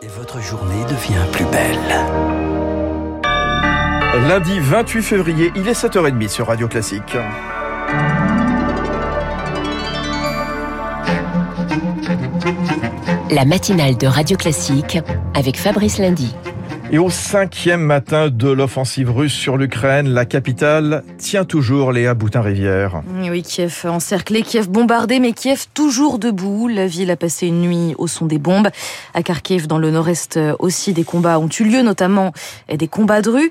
Et votre journée devient plus belle. Lundi 28 février, il est 7h30 sur Radio Classique. La matinale de Radio Classique avec Fabrice Lundy. Et au cinquième matin de l'offensive russe sur l'Ukraine, la capitale tient toujours Léa Boutin-Rivière. Oui, Kiev encerclé, Kiev bombardé, mais Kiev toujours debout. La ville a passé une nuit au son des bombes. À Kharkiv, dans le nord-est aussi, des combats ont eu lieu, notamment des combats de rue.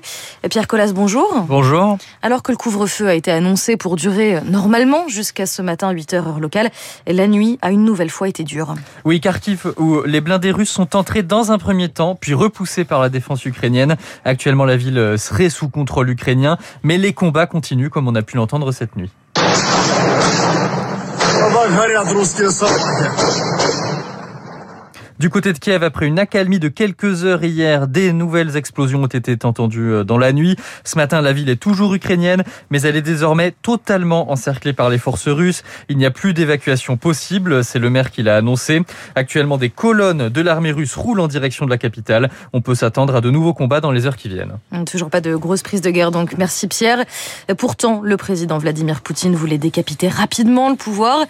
Pierre Collas, bonjour. Bonjour. Alors que le couvre-feu a été annoncé pour durer normalement jusqu'à ce matin 8h heure locale, la nuit a une nouvelle fois été dure. Oui, Kharkiv, où les blindés russes sont entrés dans un premier temps, puis repoussés par la défense ukrainienne. Actuellement, la ville serait sous contrôle ukrainien, mais les combats continuent comme on a pu l'entendre cette nuit. Du côté de Kiev, après une accalmie de quelques heures hier, des nouvelles explosions ont été entendues euh, dans la nuit. Ce matin, la ville est toujours ukrainienne, mais elle est désormais totalement encerclée par les forces russes. Il n'y a plus d'évacuation possible, c'est le maire qui l'a annoncé. Actuellement, des colonnes de l'armée russe roulent en direction de la capitale. On peut s'attendre à de nouveaux combats dans les heures qui viennent. Toujours pas de grosse prise de guerre, donc merci Pierre. Pourtant, le président Vladimir Poutine voulait décapiter rapidement le pouvoir.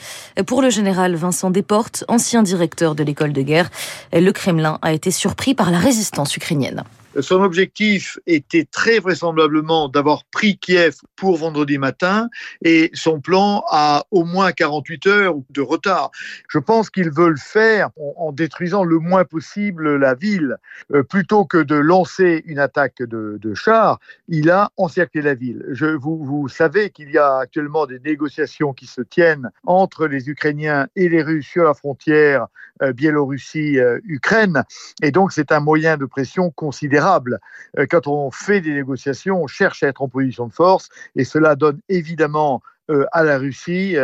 Pour le général Vincent Desportes, ancien directeur de l'école de guerre, le Kremlin a été surpris par la résistance ukrainienne. Son objectif était très vraisemblablement d'avoir pris Kiev pour vendredi matin et son plan a au moins 48 heures de retard. Je pense qu'ils veulent faire en, détruisant le moins possible la ville. Euh, plutôt que de lancer une attaque de, de chars, il a encerclé la ville. Vous, savez qu'il y a actuellement des négociations qui se tiennent entre les Ukrainiens et les Russes sur la frontière euh, Biélorussie-Ukraine. et donc c'est un moyen de pression considérable euh, quand on fait des négociations, on cherche à être en position de force et cela donne évidemment à la Russie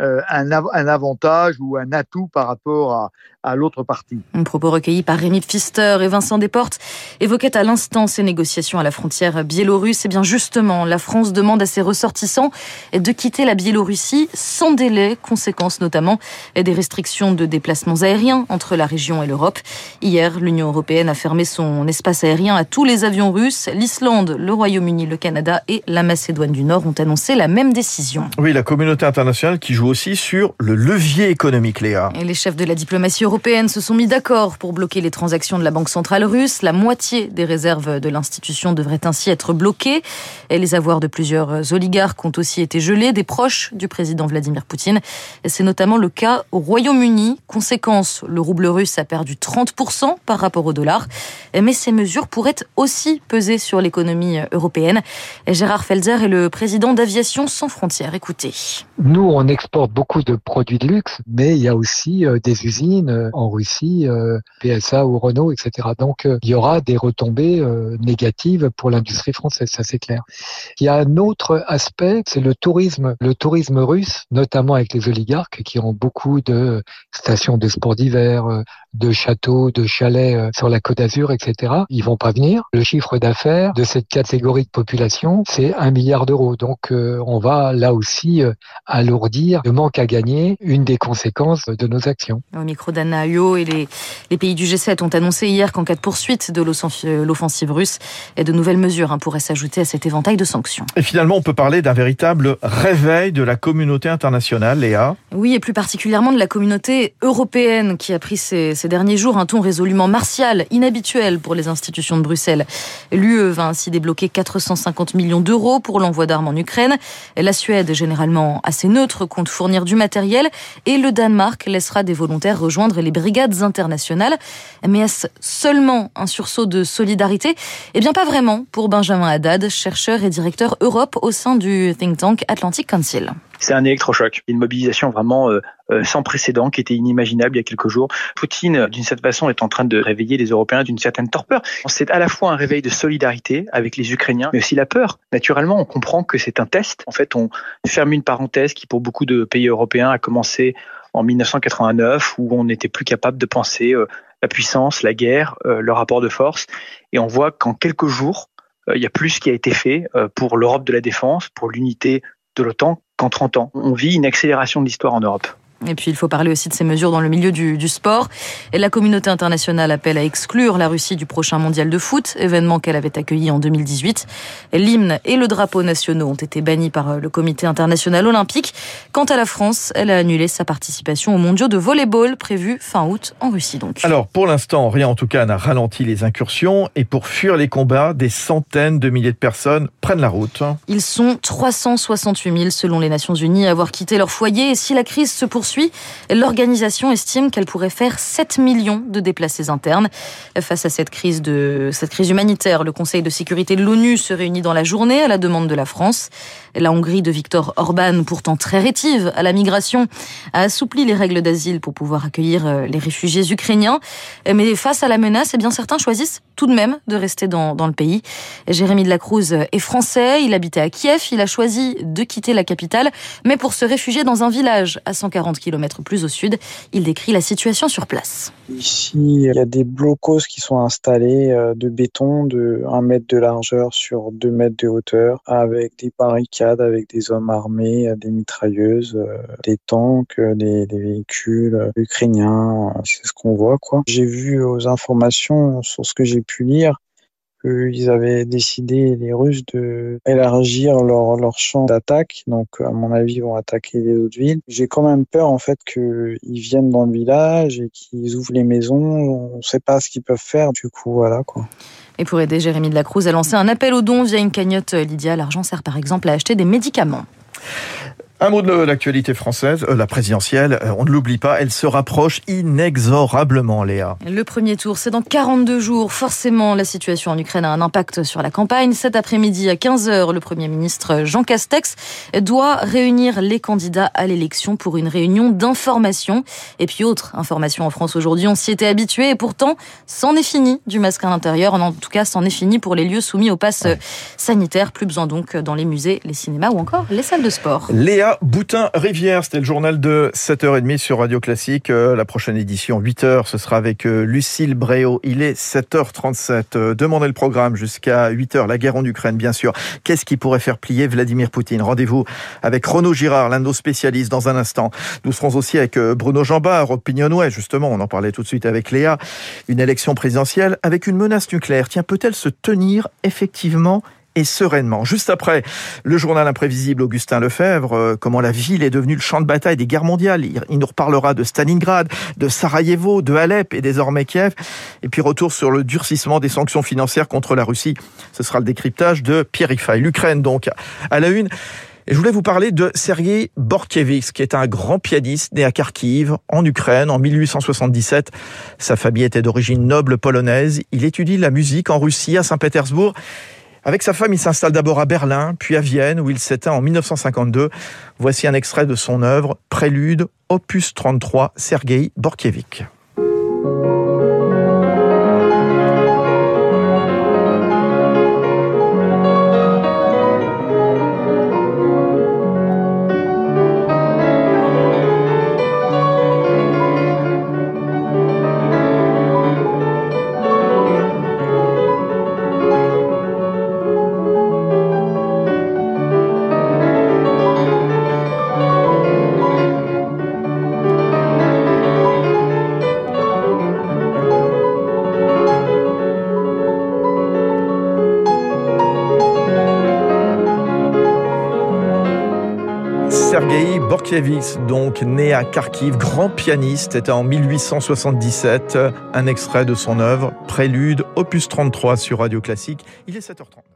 euh, un, un, avantage ou un atout par rapport à, l'autre partie. Un propos recueilli par Rémi Pfister et Vincent Desportes évoquait à l'instant ces négociations à la frontière biélorusse. Et bien justement, la France demande à ses ressortissants de quitter la Biélorussie sans délai, conséquence notamment des restrictions de déplacements aériens entre la région et l'Europe. Hier, l'Union européenne a fermé son espace aérien à tous les avions russes. L'Islande, le Royaume-Uni, le Canada et la Macédoine du Nord ont annoncé la même décision. Oui, la communauté internationale qui joue aussi sur le levier économique, Léa. Et les chefs de la diplomatie européenne se sont mis d'accord pour bloquer les transactions de la Banque centrale russe. La moitié des réserves de l'institution devraient ainsi être bloquées. Et les avoirs de plusieurs oligarques ont aussi été gelés, des proches du président Vladimir Poutine. C'est notamment le cas au Royaume-Uni. Conséquence, le rouble russe a perdu 30% par rapport au dollar. Mais ces mesures pourraient aussi peser sur l'économie européenne. Gérard Felzer est le président d'Aviation sans frontières écouter. Nous, on exporte beaucoup de produits de luxe, mais il y a aussi euh, des usines euh, en Russie, euh, PSA ou Renault, etc. Donc, il y aura des retombées négatives pour l'industrie française, ça c'est clair. Il y a un autre aspect, c'est le tourisme. Le tourisme russe, notamment avec les oligarques qui ont beaucoup de stations de sport d'hiver, de châteaux, de chalets sur la Côte d'Azur, etc. Ils vont pas venir. Le chiffre d'affaires de cette catégorie de population, c'est un milliard d'euros. Donc, on va là aussi euh, alourdir le manque à gagner, une des conséquences de nos actions. Au micro d'Anna Huot et les, les, pays du G7 ont annoncé hier qu'en cas de poursuite de l'offensive russe, de nouvelles mesures hein, pourraient s'ajouter à cet éventail de sanctions. Et finalement, on peut parler d'un véritable réveil de la communauté internationale, Léa. Oui, et plus particulièrement de la communauté européenne qui a pris ces, ces derniers jours un ton résolument martial, inhabituel pour les institutions de Bruxelles. L'UE va ainsi débloquer 450 millions d'euros pour l'envoi d'armes en Ukraine. La Suède, généralement assez neutre, compte fournir du matériel et le Danemark laissera des volontaires rejoindre les brigades internationales. Mais est-ce seulement un sursaut de solidarité? Eh bien pas vraiment pour Benjamin Haddad, chercheur et directeur Europe au sein du think tank Atlantic Council c'est un électrochoc, une mobilisation vraiment euh, euh, sans précédent qui était inimaginable il y a quelques jours. Poutine, d'une certaine façon, est en train de réveiller les Européens d'une certaine torpeur. C'est à la fois un réveil de solidarité avec les Ukrainiens, mais aussi la peur. Naturellement, on comprend que c'est un test. En fait, on ferme une parenthèse qui, pour beaucoup de pays européens, a commencé en 1989, où on n'était plus capable de penser euh, la puissance, la guerre, le rapport de force. Et on voit qu'en quelques jours, il y a plus qui a été fait pour l'Europe de la défense, pour l'unité de l'OTAN qu'en 30 ans. On vit une accélération de l'histoire en Europe. Et puis il faut parler aussi de ces mesures dans le milieu du, du sport. Et la communauté internationale appelle à exclure la Russie du prochain mondial de foot, événement qu'elle avait accueilli en 2018. L'hymne et le drapeau nationaux ont été bannis par le comité international olympique. Quant à la France, elle a annulé sa participation aux mondiaux de volleyball prévus fin août en Russie donc. Alors pour l'instant, rien en tout cas n'a ralenti les incursions et pour fuir les combats, des centaines de milliers de personnes prennent la route. Ils sont 368 000 selon les Nations Unies à avoir quitté leur foyer et si la crise se poursuit, l'organisation estime qu'elle pourrait faire 7 millions de déplacés internes. Face à cette crise de cette crise humanitaire, le Conseil de sécurité de l'ONU se réunit dans la journée à la demande de la France. La Hongrie de Viktor Orban, pourtant très rétive à la migration, a assoupli les règles d'asile pour pouvoir accueillir euh, les réfugiés ukrainiens. Mais face à la menace, eh bien certains choisissent tout de même de rester dans, dans le pays. Jérémy de la Cruz est français, il habitait à Kiev, il a choisi de quitter la capitale, mais pour se réfugier dans un village à 140 km plus au sud. Il décrit la situation sur place. Ici, il y a des blocos qui sont installés euh, de béton de 1 mètre de largeur sur 2 mètres de hauteur, avec des barricades, avec des hommes armés, des mitrailleuses, euh, des tanks, des, des véhicules ukrainiens. C'est ce qu'on voit, quoi. J'ai vu aux informations sur ce que j'ai pu lire qu'ils avaient décidé, les Russes, de élargir leur, leur champ d'attaque. Donc, à mon avis, ils vont attaquer les autres villes. J'ai quand même peur, en fait, qu'ils viennent dans le village et qu'ils ouvrent les maisons. On ne sait pas ce qu'ils peuvent faire. Du coup, voilà, quoi. Et pour aider Jérémy de la Cruz à lancer un appel aux dons via une cagnotte Lydia, l'argent sert par exemple à acheter des médicaments. Un mot de l'actualité française, euh, la présidentielle, euh, on ne l'oublie pas, elle se rapproche inexorablement, Léa. Le premier tour, c'est dans 42 jours. Forcément, la situation en Ukraine a un impact sur la campagne. Cet après-midi, à 15h, le Premier ministre Jean Castex doit réunir les candidats à l'élection pour une réunion d'information. Et puis, autre information en France aujourd'hui, on s'y était habitué et pourtant, c'en est fini du masque à l'intérieur. En tout cas, c'en est fini pour les lieux soumis au pass sanitaire. Plus besoin donc dans les musées, les cinémas ou encore les salles de sport. Léa Boutin-Rivière. C'était le journal de 7h30 sur Radio Classique. Euh, la prochaine édition, 8h, ce sera avec euh, Lucille Bréau. Il est 7h37. Euh, demandez le programme jusqu'à 8h. La guerre en Ukraine, bien sûr. Qu'est-ce qui pourrait faire plier Vladimir Poutine? Rendez-vous avec Renaud Girard, l'un de nos spécialistes, dans un instant. Nous serons aussi avec Bruno Jambard, Opinionway, justement. On en parlait tout de suite avec Léa. Une élection présidentielle avec une menace nucléaire. Tiens, peut-elle se tenir effectivement et sereinement. Juste après, le journal imprévisible Augustin Lefebvre, euh, comment la ville est devenue le champ de bataille des guerres mondiales. Il, nous reparlera de Stalingrad, de Sarajevo, de Alep et désormais Kiev. Et puis retour sur le durcissement des sanctions financières contre la Russie. Ce sera le décryptage de Pierre Ifay. L'Ukraine donc à la une. Et je voulais vous parler de Sergei Borkiewicz, qui est un grand pianiste né à Kharkiv, en Ukraine, en 1877. Sa famille était d'origine noble polonaise. Il étudie la musique en Russie, à Saint-Pétersbourg. Avec sa femme, il s'installe d'abord à Berlin, puis à Vienne, où il s'éteint en 1952. Voici un extrait de son œuvre, Prélude, opus 33, Sergei Borkiewicz. Borkiewicz, donc né à Kharkiv, grand pianiste, était en 1877. Un extrait de son œuvre, Prélude, opus 33 sur Radio Classique. Il est 7h30.